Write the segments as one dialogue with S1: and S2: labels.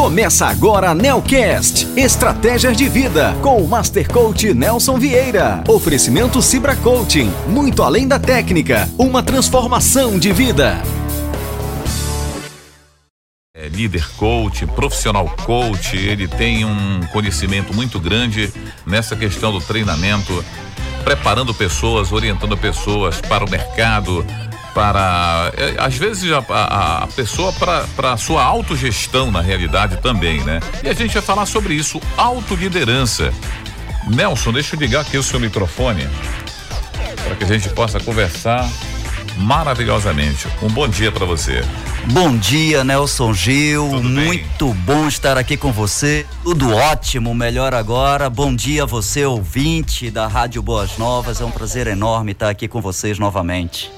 S1: Começa agora a Nelcast, Estratégias de Vida, com o Master Coach Nelson Vieira. Oferecimento Cibra Coaching, muito além da técnica, uma transformação de vida.
S2: É líder coach, profissional coach, ele tem um conhecimento muito grande nessa questão do treinamento, preparando pessoas, orientando pessoas para o mercado, para é, às vezes a, a, a pessoa para a sua autogestão na realidade também, né? E a gente vai falar sobre isso, autoliderança. Nelson, deixa eu ligar aqui o seu microfone para que a gente possa conversar maravilhosamente. Um bom dia para você.
S3: Bom dia, Nelson Gil. Muito bom estar aqui com você. Tudo ótimo, melhor agora. Bom dia a você, ouvinte da Rádio Boas Novas. É um prazer enorme estar aqui com vocês novamente.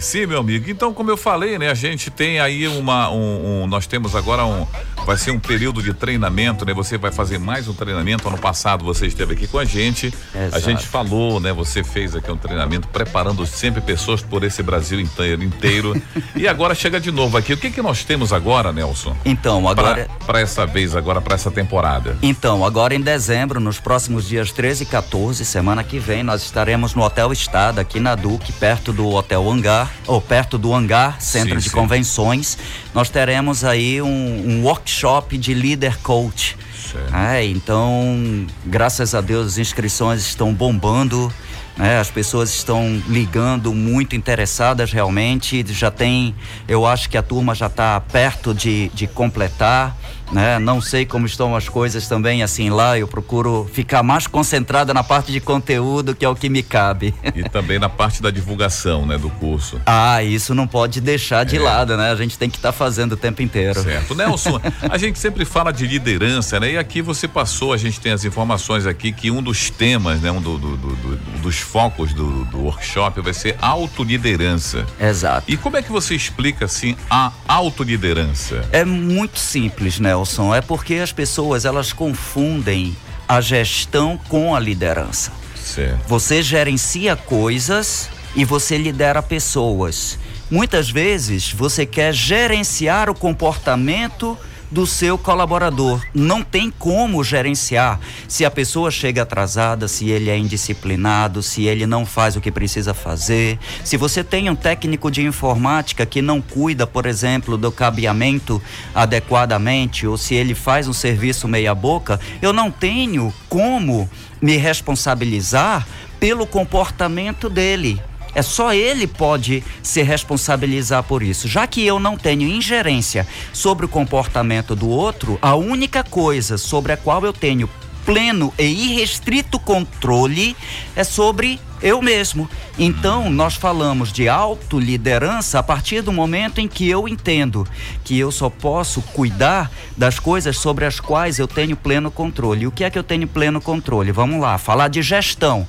S2: Sim, meu amigo. Então, como eu falei, né, a gente tem aí uma, um, um, nós temos agora um, vai ser um período de treinamento, né? Você vai fazer mais um treinamento. Ano passado você esteve aqui com a gente, Exato. a gente falou, né? Você fez aqui um treinamento preparando sempre pessoas por esse Brasil inteiro, inteiro. e agora chega de novo aqui. O que que nós temos agora, Nelson?
S3: Então, agora
S2: para essa vez agora para essa temporada.
S3: Então, agora em dezembro, nos próximos dias 13 e 14, semana que vem, nós estaremos no Hotel Estado aqui na Duque, perto do Hotel Hangar ou perto do hangar, centro sim, de sim. convenções, nós teremos aí um, um workshop de líder coach. É, então, graças a Deus, as inscrições estão bombando. Né? As pessoas estão ligando muito interessadas realmente. Já tem, eu acho que a turma já está perto de, de completar né? Não sei como estão as coisas também assim lá, eu procuro ficar mais concentrada na parte de conteúdo, que é o que me cabe.
S2: E também na parte da divulgação, né, do curso.
S3: Ah, isso não pode deixar de é. lado, né? A gente tem que estar tá fazendo o tempo inteiro.
S2: Certo. Nelson, a gente sempre fala de liderança, né? E aqui você passou, a gente tem as informações aqui que um dos temas, né, um do, do, do, dos focos do, do workshop vai ser autoliderança.
S3: Exato.
S2: E como é que você explica assim a autoliderança?
S3: É muito simples, né? Nelson, é porque as pessoas elas confundem a gestão com a liderança.
S2: Certo.
S3: Você gerencia coisas e você lidera pessoas. Muitas vezes você quer gerenciar o comportamento do seu colaborador. Não tem como gerenciar se a pessoa chega atrasada, se ele é indisciplinado, se ele não faz o que precisa fazer. Se você tem um técnico de informática que não cuida, por exemplo, do cabeamento adequadamente, ou se ele faz um serviço meia-boca, eu não tenho como me responsabilizar pelo comportamento dele. É só ele pode se responsabilizar por isso. Já que eu não tenho ingerência sobre o comportamento do outro, a única coisa sobre a qual eu tenho pleno e irrestrito controle é sobre eu mesmo. Então, nós falamos de autoliderança a partir do momento em que eu entendo que eu só posso cuidar das coisas sobre as quais eu tenho pleno controle. O que é que eu tenho pleno controle? Vamos lá, falar de gestão.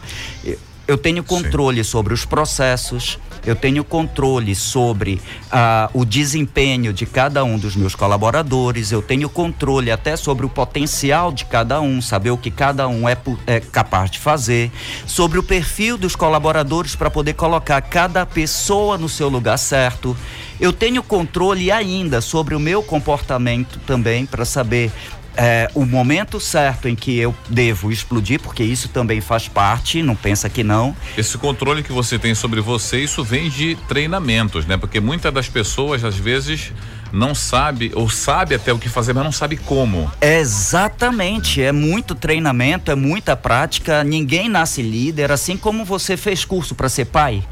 S3: Eu tenho controle Sim. sobre os processos, eu tenho controle sobre ah, o desempenho de cada um dos meus colaboradores, eu tenho controle até sobre o potencial de cada um, saber o que cada um é, é capaz de fazer, sobre o perfil dos colaboradores para poder colocar cada pessoa no seu lugar certo. Eu tenho controle ainda sobre o meu comportamento também para saber é, o momento certo em que eu devo explodir, porque isso também faz parte, não pensa que não.
S2: Esse controle que você tem sobre você, isso vem de treinamentos, né? Porque muitas das pessoas, às vezes, não sabe ou sabe até o que fazer, mas não sabe como.
S3: Exatamente, é muito treinamento, é muita prática. Ninguém nasce líder, assim como você fez curso para ser pai.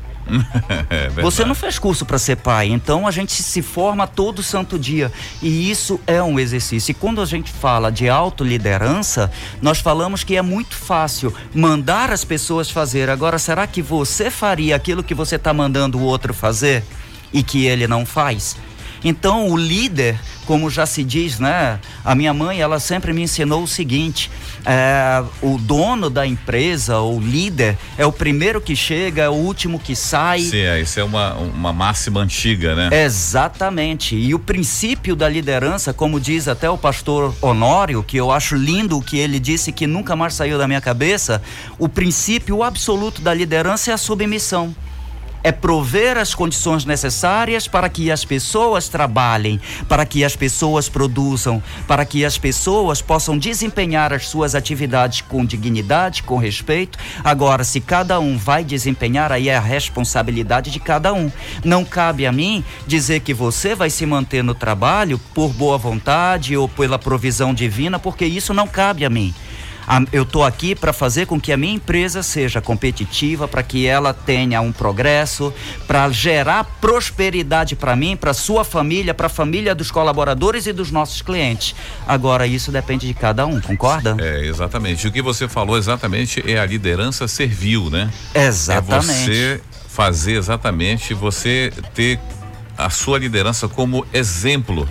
S3: É Você não fez curso para ser pai, então a gente se forma todo santo dia e isso é um exercício. E quando a gente fala de autoliderança, nós falamos que é muito fácil mandar as pessoas fazer. Agora, será que você faria aquilo que você está mandando o outro fazer e que ele não faz? Então, o líder, como já se diz, né? A minha mãe, ela sempre me ensinou o seguinte: é, o dono da empresa, o líder, é o primeiro que chega, é o último que sai.
S2: Sim, é, isso é uma, uma máxima antiga, né?
S3: Exatamente. E o princípio da liderança, como diz até o pastor Honório, que eu acho lindo o que ele disse que nunca mais saiu da minha cabeça, o princípio absoluto da liderança é a submissão. É prover as condições necessárias para que as pessoas trabalhem, para que as pessoas produzam, para que as pessoas possam desempenhar as suas atividades com dignidade, com respeito. Agora, se cada um vai desempenhar, aí é a responsabilidade de cada um. Não cabe a mim dizer que você vai se manter no trabalho por boa vontade ou pela provisão divina, porque isso não cabe a mim eu estou aqui para fazer com que a minha empresa seja competitiva, para que ela tenha um progresso, para gerar prosperidade para mim, para sua família, para a família dos colaboradores e dos nossos clientes. Agora, isso depende de cada um, concorda?
S2: É, exatamente. O que você falou exatamente é a liderança servil, né?
S3: Exatamente.
S2: É você fazer exatamente, você ter a sua liderança como exemplo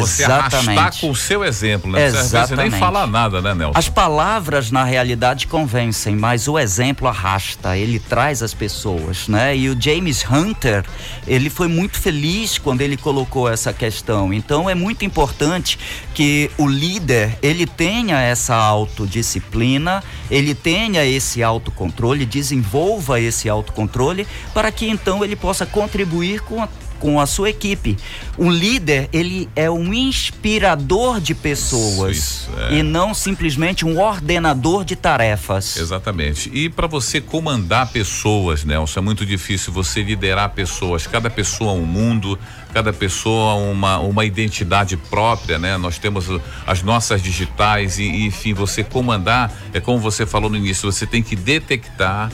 S2: você arrastar com o seu exemplo, né? Exatamente. Você nem falar nada, né, Nelson?
S3: As palavras, na realidade, convencem, mas o exemplo arrasta, ele traz as pessoas, né? E o James Hunter, ele foi muito feliz quando ele colocou essa questão. Então, é muito importante que o líder, ele tenha essa autodisciplina, ele tenha esse autocontrole, desenvolva esse autocontrole, para que então ele possa contribuir com a com a sua equipe. Um líder, ele é um inspirador de pessoas isso, isso, é. e não simplesmente um ordenador de tarefas.
S2: Exatamente. E para você comandar pessoas, Nelson, é muito difícil você liderar pessoas. Cada pessoa um mundo, cada pessoa uma, uma identidade própria, né? Nós temos as nossas digitais e, e enfim, você comandar, é como você falou no início, você tem que detectar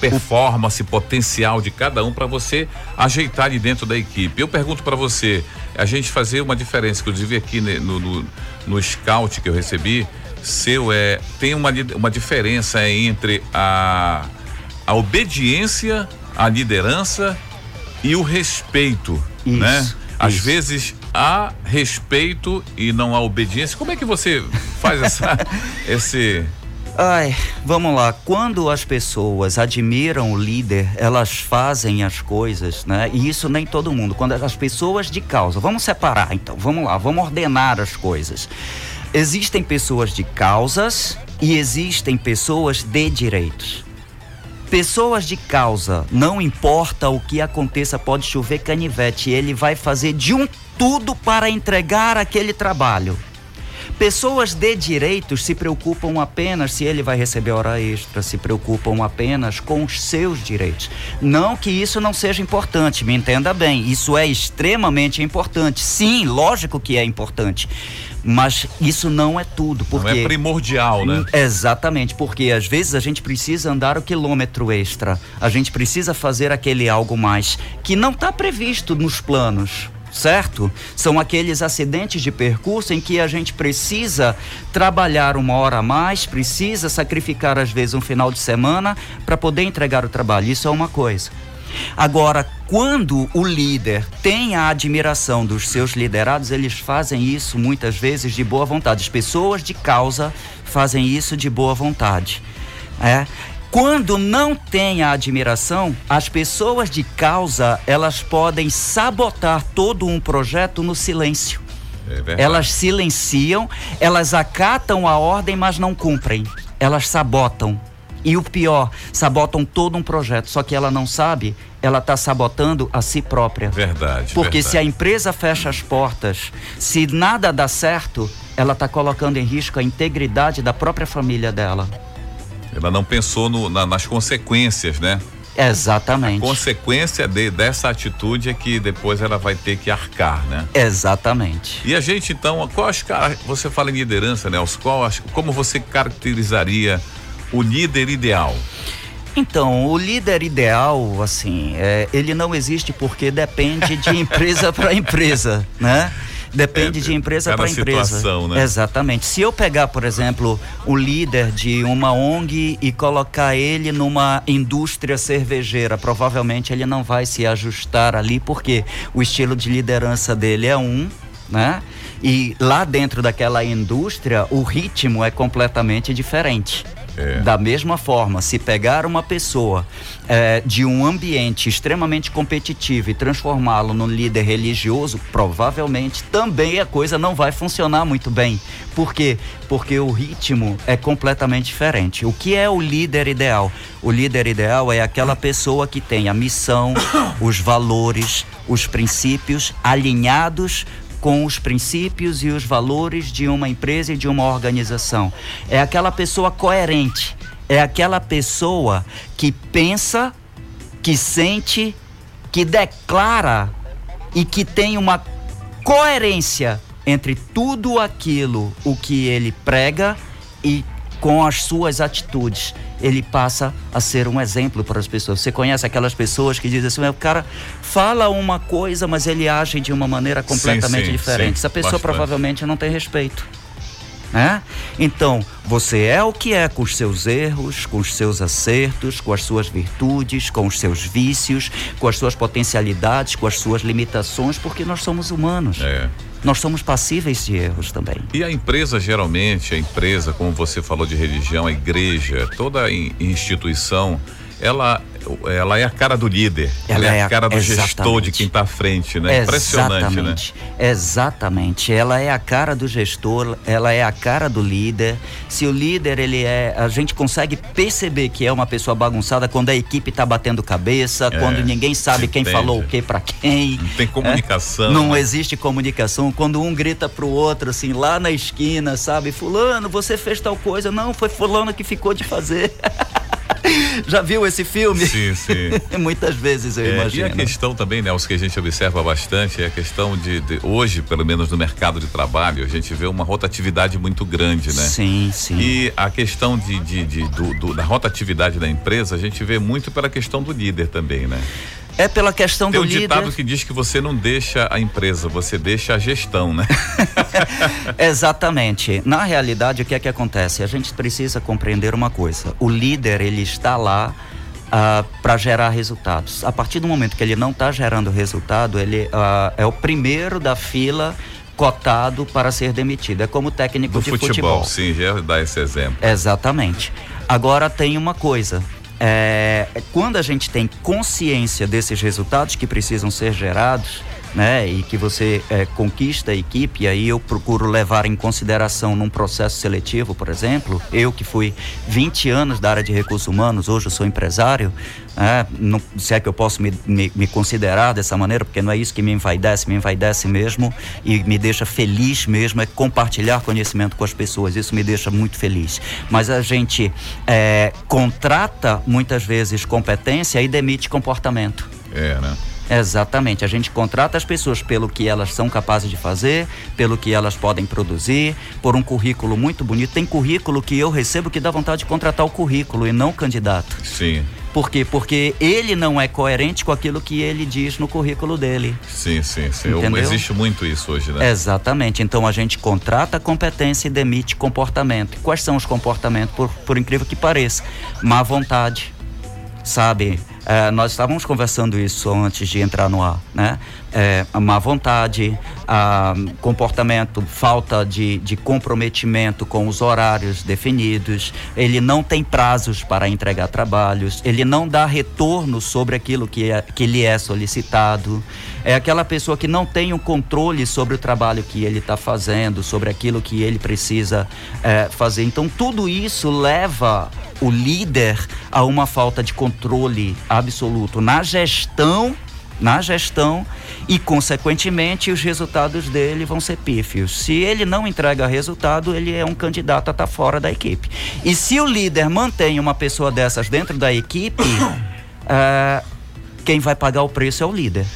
S2: performance, potencial de cada um para você ajeitar ali dentro da equipe. Eu pergunto para você, a gente fazer uma diferença, inclusive aqui no, no, no scout que eu recebi, seu é tem uma, uma diferença entre a, a obediência, a liderança e o respeito, isso, né? Às isso. vezes há respeito e não há obediência. Como é que você faz essa esse
S3: Ai, vamos lá. Quando as pessoas admiram o líder, elas fazem as coisas, né? E isso nem todo mundo. Quando as pessoas de causa, vamos separar então, vamos lá, vamos ordenar as coisas. Existem pessoas de causas e existem pessoas de direitos. Pessoas de causa, não importa o que aconteça, pode chover canivete, ele vai fazer de um tudo para entregar aquele trabalho. Pessoas de direitos se preocupam apenas se ele vai receber hora extra, se preocupam apenas com os seus direitos. Não que isso não seja importante, me entenda bem, isso é extremamente importante. Sim, lógico que é importante. Mas isso não é tudo, porque
S2: não é primordial, né?
S3: Exatamente, porque às vezes a gente precisa andar o quilômetro extra, a gente precisa fazer aquele algo mais que não está previsto nos planos certo? São aqueles acidentes de percurso em que a gente precisa trabalhar uma hora a mais, precisa sacrificar às vezes um final de semana para poder entregar o trabalho. Isso é uma coisa. Agora, quando o líder tem a admiração dos seus liderados, eles fazem isso muitas vezes de boa vontade. As pessoas de causa fazem isso de boa vontade. É? Quando não tem a admiração, as pessoas de causa, elas podem sabotar todo um projeto no silêncio. É elas silenciam, elas acatam a ordem, mas não cumprem. Elas sabotam. E o pior, sabotam todo um projeto, só que ela não sabe, ela está sabotando a si própria.
S2: Verdade.
S3: Porque
S2: verdade.
S3: se a empresa fecha as portas, se nada dá certo, ela está colocando em risco a integridade da própria família dela.
S2: Ela não pensou no, na, nas consequências, né?
S3: Exatamente.
S2: A consequência de, dessa atitude é que depois ela vai ter que arcar, né?
S3: Exatamente.
S2: E a gente então, qual as você fala em liderança, Nelson, qual como você caracterizaria o líder ideal?
S3: Então, o líder ideal, assim, é, ele não existe porque depende de empresa para empresa, né? Depende é, de empresa para empresa.
S2: Né?
S3: Exatamente. Se eu pegar, por exemplo, o líder de uma ONG e colocar ele numa indústria cervejeira, provavelmente ele não vai se ajustar ali, porque o estilo de liderança dele é um, né? E lá dentro daquela indústria, o ritmo é completamente diferente. É. Da mesma forma, se pegar uma pessoa é, de um ambiente extremamente competitivo e transformá-lo num líder religioso, provavelmente também a coisa não vai funcionar muito bem. Por quê? Porque o ritmo é completamente diferente. O que é o líder ideal? O líder ideal é aquela pessoa que tem a missão, os valores, os princípios alinhados com os princípios e os valores de uma empresa e de uma organização. É aquela pessoa coerente, é aquela pessoa que pensa, que sente, que declara e que tem uma coerência entre tudo aquilo o que ele prega e com as suas atitudes ele passa a ser um exemplo para as pessoas. Você conhece aquelas pessoas que dizem assim, o cara fala uma coisa, mas ele age de uma maneira completamente sim, sim, diferente. Sim, Essa pessoa bastante. provavelmente não tem respeito. Né? Então, você é o que é com os seus erros, com os seus acertos, com as suas virtudes, com os seus vícios, com as suas potencialidades, com as suas limitações, porque nós somos humanos. É nós somos passíveis de erros também.
S2: E a empresa, geralmente, a empresa, como você falou de religião, a igreja, toda instituição, ela ela é a cara do líder, ela, ela é, é a cara do exatamente. gestor, de quem está à frente, né? Impressionante,
S3: né? Exatamente. Ela é a cara do gestor, ela é a cara do líder. Se o líder, ele é. A gente consegue perceber que é uma pessoa bagunçada quando a equipe está batendo cabeça, é, quando ninguém sabe quem entende. falou o que para quem.
S2: Não tem comunicação.
S3: É? Não né? existe comunicação. Quando um grita pro outro, assim, lá na esquina, sabe? Fulano, você fez tal coisa. Não, foi Fulano que ficou de fazer. Já viu esse filme?
S2: Sim, sim.
S3: Muitas vezes eu é, imagino.
S2: E a questão também, né, os que a gente observa bastante, é a questão de, de, hoje, pelo menos no mercado de trabalho, a gente vê uma rotatividade muito grande, né?
S3: Sim, sim.
S2: E a questão de, de, de do, do, da rotatividade da empresa, a gente vê muito pela questão do líder também, né?
S3: É pela questão
S2: Tem
S3: do um líder.
S2: Tem um ditado que diz que você não deixa a empresa, você deixa a gestão, né?
S3: Exatamente. Na realidade, o que é que acontece? A gente precisa compreender uma coisa. O líder, ele está lá uh, ah, para gerar resultados. A partir do momento que ele não está gerando resultado, ele uh, é o primeiro da fila cotado para ser demitido. É como técnico
S2: do
S3: de
S2: futebol.
S3: futebol.
S2: Sim, já dá esse exemplo.
S3: Exatamente. Agora tem uma coisa. É, quando a gente tem consciência desses resultados que precisam ser gerados, né, e que você é, conquista a equipe, e aí eu procuro levar em consideração num processo seletivo, por exemplo, eu que fui 20 anos da área de recursos humanos, hoje eu sou empresário, né, não, se é que eu posso me, me, me, considerar dessa maneira, porque não é isso que me envaidece, me envaidece mesmo e me deixa feliz mesmo, é compartilhar conhecimento com as pessoas, isso me deixa muito feliz. Mas a gente é, contrata muitas vezes competência e demite comportamento.
S2: É, né?
S3: Exatamente. A gente contrata as pessoas pelo que elas são capazes de fazer, pelo que elas podem produzir, por um currículo muito bonito. Tem currículo que eu recebo que dá vontade de contratar o currículo e não o candidato.
S2: Sim.
S3: Por quê? Porque ele não é coerente com aquilo que ele diz no currículo dele.
S2: Sim, sim, sim. Entendeu? Existe muito isso hoje, né?
S3: Exatamente. Então a gente contrata competência e demite comportamento. Quais são os comportamentos? Por, por incrível que pareça, má vontade, sabe? É, nós estávamos conversando isso antes de entrar no ar, né? É, má vontade, a, comportamento, falta de, de comprometimento com os horários definidos, ele não tem prazos para entregar trabalhos, ele não dá retorno sobre aquilo que, é, que lhe é solicitado. É aquela pessoa que não tem um controle sobre o trabalho que ele está fazendo, sobre aquilo que ele precisa é, fazer. Então, tudo isso leva o líder a uma falta de controle absoluto na gestão, na gestão e consequentemente os resultados dele vão ser pífios. Se ele não entrega resultado, ele é um candidato a estar tá fora da equipe. E se o líder mantém uma pessoa dessas dentro da equipe, é, quem vai pagar o preço é o líder.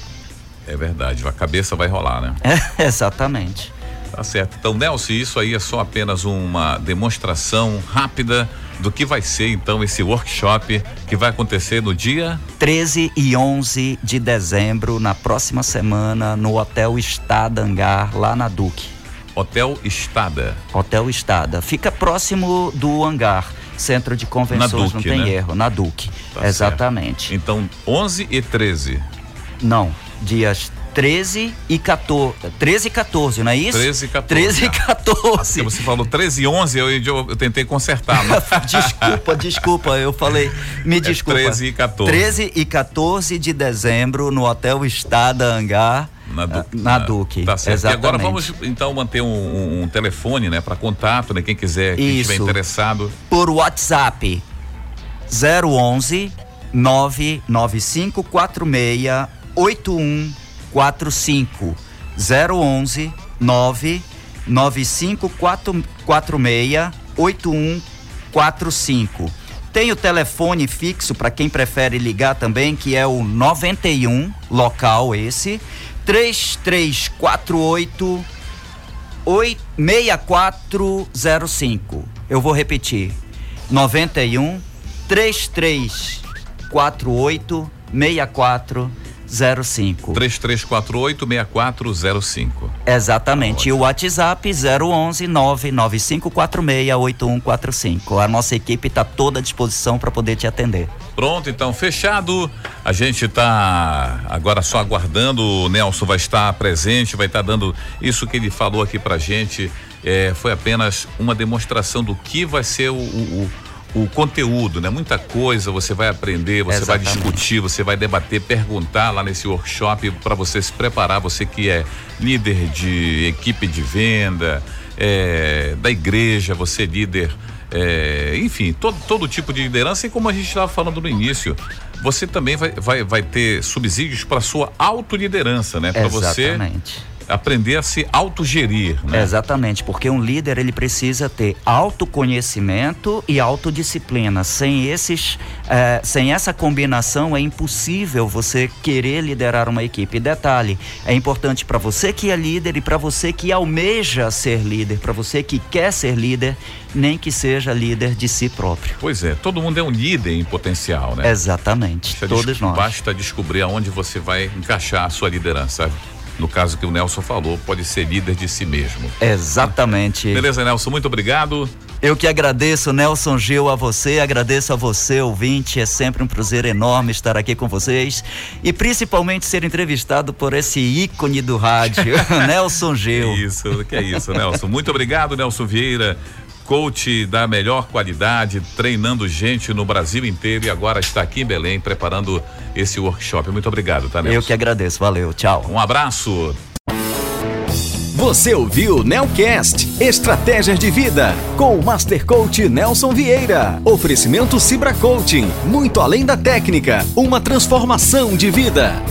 S2: É verdade, a cabeça vai rolar, né?
S3: É, exatamente.
S2: Tá certo. Então, Nelson, isso aí é só apenas uma demonstração rápida do que vai ser então esse workshop que vai acontecer no dia
S3: 13 e 11 de dezembro, na próxima semana, no Hotel Estada Hangar, lá na Duque.
S2: Hotel Estada.
S3: Hotel Estada. Fica próximo do hangar. Centro de convenções, Duque, não tem né? erro, na Duque. Tá Exatamente.
S2: Certo. Então, 11 e 13.
S3: Não, dias 13 e 14. 13 e 14, não é isso?
S2: 13 e 14.
S3: 13 e 14.
S2: Você falou 13 e 11, eu, eu, eu tentei consertar.
S3: Desculpa, desculpa, eu falei. Me é desculpa.
S2: 13 e 14.
S3: 13 e 14 de dezembro no Hotel Estada Hangar.
S2: Na, du
S3: na, na Duque.
S2: Tá certo. Exatamente. E agora vamos então manter um, um, um telefone, né, para contato, né, quem quiser, quem estiver interessado.
S3: Por WhatsApp 011 99546 8145 011 99546 8145. Tem o telefone fixo para quem prefere ligar também, que é o 91 local esse 3348 6405. Eu vou repetir. 91 3348 6405.
S2: 3348 6405.
S3: Exatamente. E o WhatsApp 011 99546 8145. A nossa equipe está toda à disposição para poder te atender.
S2: Pronto, então fechado. A gente está agora só aguardando. O Nelson vai estar presente, vai estar dando isso que ele falou aqui pra gente. É, foi apenas uma demonstração do que vai ser o, o, o conteúdo, né? Muita coisa você vai aprender, você Exatamente. vai discutir, você vai debater, perguntar lá nesse workshop para você se preparar. Você que é líder de equipe de venda, é, da igreja, você é líder é, enfim, todo, todo tipo de liderança e como a gente estava falando no início, você também vai, vai, vai ter subsídios para sua autoliderança, né? Para você aprender a se autogerir, né?
S3: Exatamente, porque um líder ele precisa ter autoconhecimento e autodisciplina. Sem esses, eh, sem essa combinação é impossível você querer liderar uma equipe. detalhe, é importante para você que é líder e para você que almeja ser líder, para você que quer ser líder, nem que seja líder de si próprio.
S2: Pois é, todo mundo é um líder em potencial, né?
S3: Exatamente, todos nós.
S2: Basta descobrir aonde você vai encaixar a sua liderança no caso que o Nelson falou, pode ser líder de si mesmo.
S3: Exatamente.
S2: Beleza, Nelson, muito obrigado.
S3: Eu que agradeço, Nelson Gil, a você, agradeço a você, ouvinte. É sempre um prazer enorme estar aqui com vocês e principalmente ser entrevistado por esse ícone do rádio, Nelson Gil.
S2: Isso, que é isso, Nelson. Muito obrigado, Nelson Vieira coach da melhor qualidade, treinando gente no Brasil inteiro e agora está aqui em Belém preparando esse workshop. Muito obrigado, tá, Nelson?
S3: Eu que agradeço, valeu, tchau.
S2: Um abraço.
S1: Você ouviu Nelcast Estratégias de Vida com o Master Coach Nelson Vieira. Oferecimento Cibra Coaching, muito além da técnica, uma transformação de vida.